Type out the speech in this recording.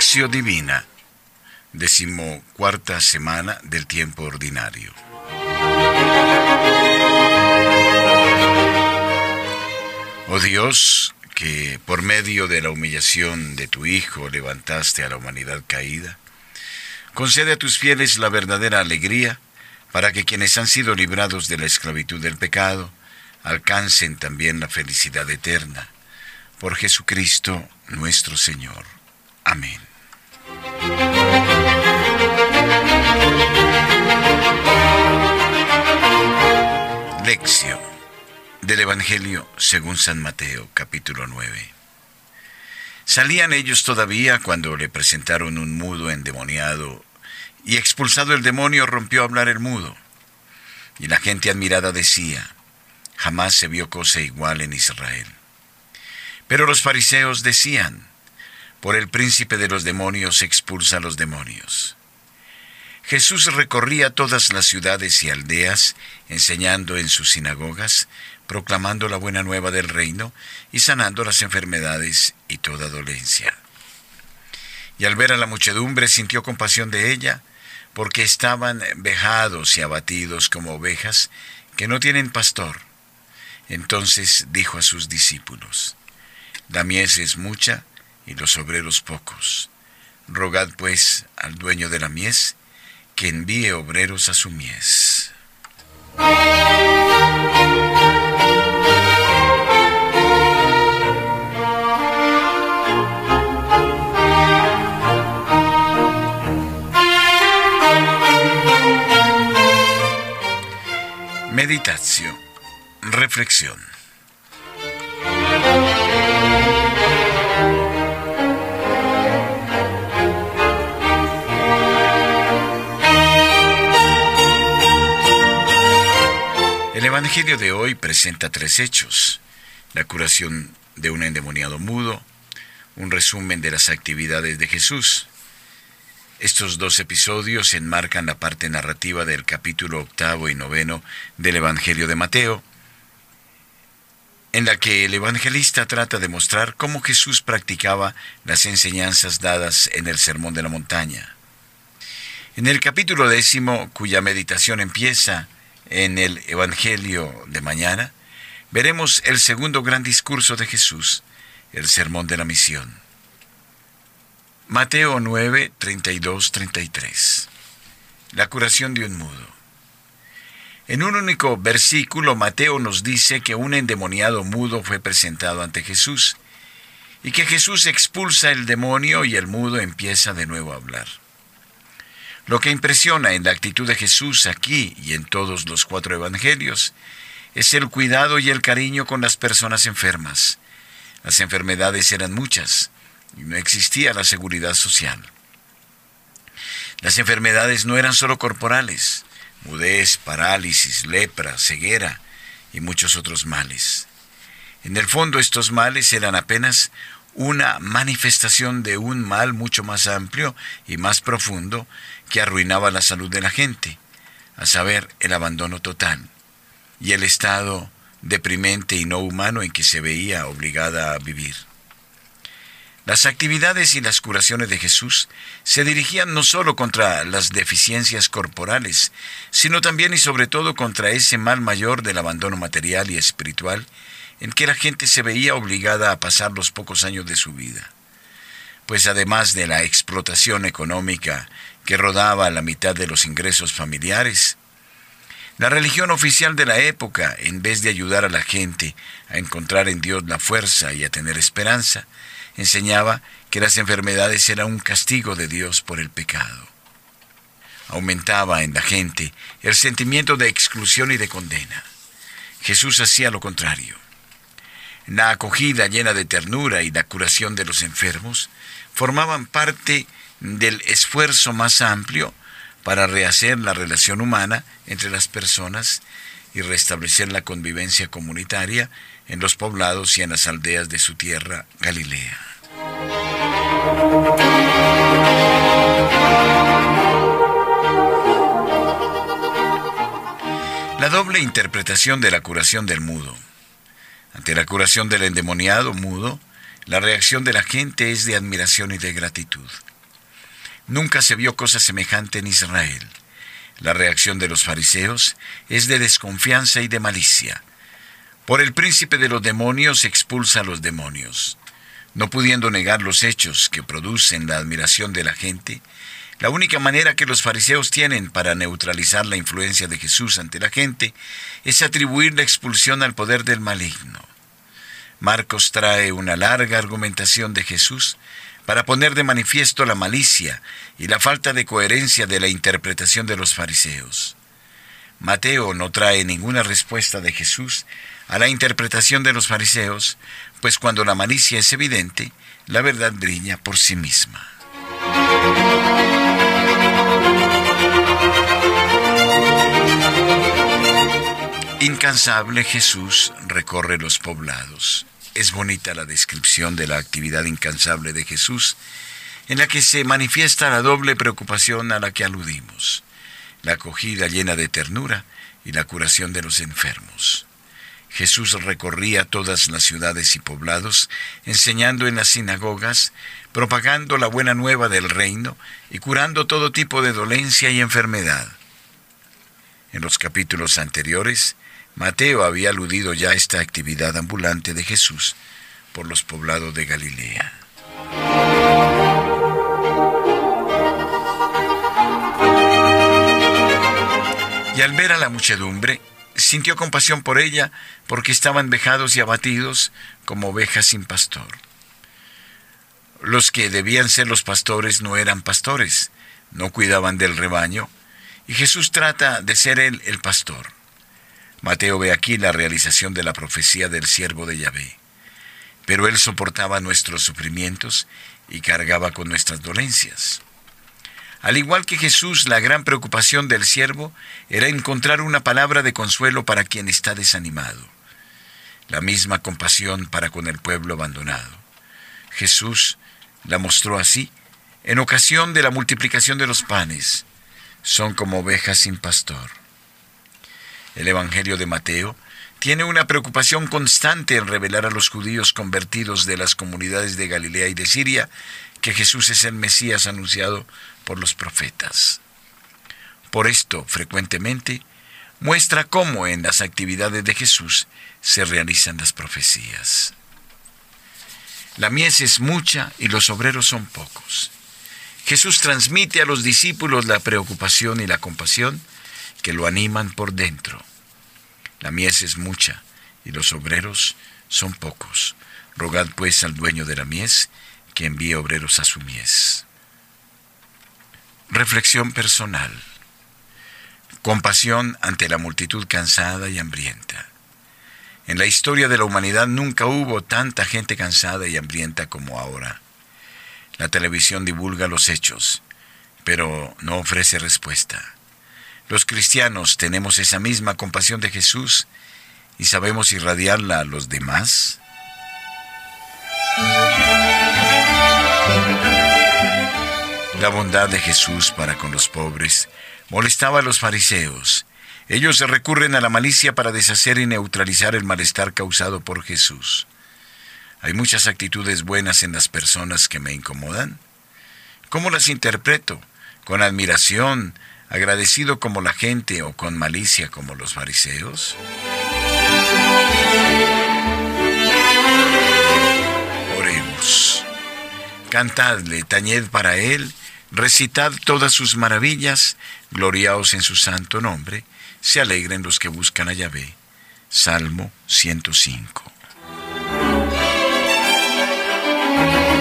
Lección Divina, decimocuarta semana del tiempo ordinario. Oh Dios, que por medio de la humillación de tu Hijo levantaste a la humanidad caída, concede a tus fieles la verdadera alegría para que quienes han sido librados de la esclavitud del pecado alcancen también la felicidad eterna. Por Jesucristo nuestro Señor. Amén. Lección del Evangelio según San Mateo capítulo 9. Salían ellos todavía cuando le presentaron un mudo endemoniado, y expulsado el demonio rompió a hablar el mudo. Y la gente admirada decía, jamás se vio cosa igual en Israel. Pero los fariseos decían, por el príncipe de los demonios expulsa a los demonios. Jesús recorría todas las ciudades y aldeas, enseñando en sus sinagogas, proclamando la buena nueva del reino y sanando las enfermedades y toda dolencia. Y al ver a la muchedumbre sintió compasión de ella, porque estaban vejados y abatidos como ovejas que no tienen pastor. Entonces dijo a sus discípulos, La mies es mucha y los obreros pocos. Rogad pues al dueño de la mies que envíe obreros a su mies. Meditación. Reflexión. El Evangelio de hoy presenta tres hechos. La curación de un endemoniado mudo, un resumen de las actividades de Jesús. Estos dos episodios enmarcan la parte narrativa del capítulo octavo y noveno del Evangelio de Mateo, en la que el evangelista trata de mostrar cómo Jesús practicaba las enseñanzas dadas en el Sermón de la Montaña. En el capítulo décimo, cuya meditación empieza en el Evangelio de mañana, veremos el segundo gran discurso de Jesús, el Sermón de la Misión. Mateo 9, 32, 33. La curación de un mudo. En un único versículo, Mateo nos dice que un endemoniado mudo fue presentado ante Jesús y que Jesús expulsa el demonio y el mudo empieza de nuevo a hablar. Lo que impresiona en la actitud de Jesús aquí y en todos los cuatro evangelios es el cuidado y el cariño con las personas enfermas. Las enfermedades eran muchas y no existía la seguridad social. Las enfermedades no eran solo corporales, mudez, parálisis, lepra, ceguera y muchos otros males. En el fondo estos males eran apenas una manifestación de un mal mucho más amplio y más profundo que arruinaba la salud de la gente, a saber, el abandono total y el estado deprimente y no humano en que se veía obligada a vivir. Las actividades y las curaciones de Jesús se dirigían no solo contra las deficiencias corporales, sino también y sobre todo contra ese mal mayor del abandono material y espiritual en que la gente se veía obligada a pasar los pocos años de su vida. Pues además de la explotación económica que rodaba la mitad de los ingresos familiares, la religión oficial de la época, en vez de ayudar a la gente a encontrar en Dios la fuerza y a tener esperanza, enseñaba que las enfermedades eran un castigo de Dios por el pecado. Aumentaba en la gente el sentimiento de exclusión y de condena. Jesús hacía lo contrario. La acogida llena de ternura y la curación de los enfermos formaban parte del esfuerzo más amplio para rehacer la relación humana entre las personas y restablecer la convivencia comunitaria en los poblados y en las aldeas de su tierra, Galilea. La doble interpretación de la curación del mudo. Ante la curación del endemoniado mudo, La reacción de la gente es de admiración y de gratitud. Nunca se vio cosa semejante en Israel. La reacción de los fariseos es de desconfianza y de malicia. Por el príncipe de los demonios expulsa a los demonios. No pudiendo negar los hechos que producen la admiración de la gente, la única manera que los fariseos tienen para neutralizar la influencia de Jesús ante la gente es atribuir la expulsión al poder del maligno. Marcos trae una larga argumentación de Jesús para poner de manifiesto la malicia y la falta de coherencia de la interpretación de los fariseos. Mateo no trae ninguna respuesta de Jesús a la interpretación de los fariseos, pues cuando la malicia es evidente, la verdad brilla por sí misma. Incansable Jesús recorre los poblados. Es bonita la descripción de la actividad incansable de Jesús, en la que se manifiesta la doble preocupación a la que aludimos, la acogida llena de ternura y la curación de los enfermos. Jesús recorría todas las ciudades y poblados, enseñando en las sinagogas, propagando la buena nueva del reino y curando todo tipo de dolencia y enfermedad. En los capítulos anteriores, Mateo había aludido ya a esta actividad ambulante de Jesús por los poblados de Galilea. Y al ver a la muchedumbre, sintió compasión por ella porque estaban vejados y abatidos como ovejas sin pastor. Los que debían ser los pastores no eran pastores, no cuidaban del rebaño, y Jesús trata de ser él el pastor. Mateo ve aquí la realización de la profecía del siervo de Yahvé. Pero él soportaba nuestros sufrimientos y cargaba con nuestras dolencias. Al igual que Jesús, la gran preocupación del siervo era encontrar una palabra de consuelo para quien está desanimado. La misma compasión para con el pueblo abandonado. Jesús la mostró así en ocasión de la multiplicación de los panes. Son como ovejas sin pastor. El Evangelio de Mateo tiene una preocupación constante en revelar a los judíos convertidos de las comunidades de Galilea y de Siria que Jesús es el Mesías anunciado por los profetas. Por esto, frecuentemente, muestra cómo en las actividades de Jesús se realizan las profecías. La mies es mucha y los obreros son pocos. Jesús transmite a los discípulos la preocupación y la compasión que lo animan por dentro. La mies es mucha y los obreros son pocos. Rogad pues al dueño de la mies que envíe obreros a su mies. Reflexión personal. Compasión ante la multitud cansada y hambrienta. En la historia de la humanidad nunca hubo tanta gente cansada y hambrienta como ahora. La televisión divulga los hechos, pero no ofrece respuesta. Los cristianos tenemos esa misma compasión de Jesús y sabemos irradiarla a los demás. La bondad de Jesús para con los pobres molestaba a los fariseos. Ellos recurren a la malicia para deshacer y neutralizar el malestar causado por Jesús. Hay muchas actitudes buenas en las personas que me incomodan. ¿Cómo las interpreto? ¿Con admiración, agradecido como la gente o con malicia como los fariseos? Oremos. Cantadle, tañed para él, recitad todas sus maravillas, gloriaos en su santo nombre, se alegren los que buscan a Yahvé. Salmo 105. Thank you.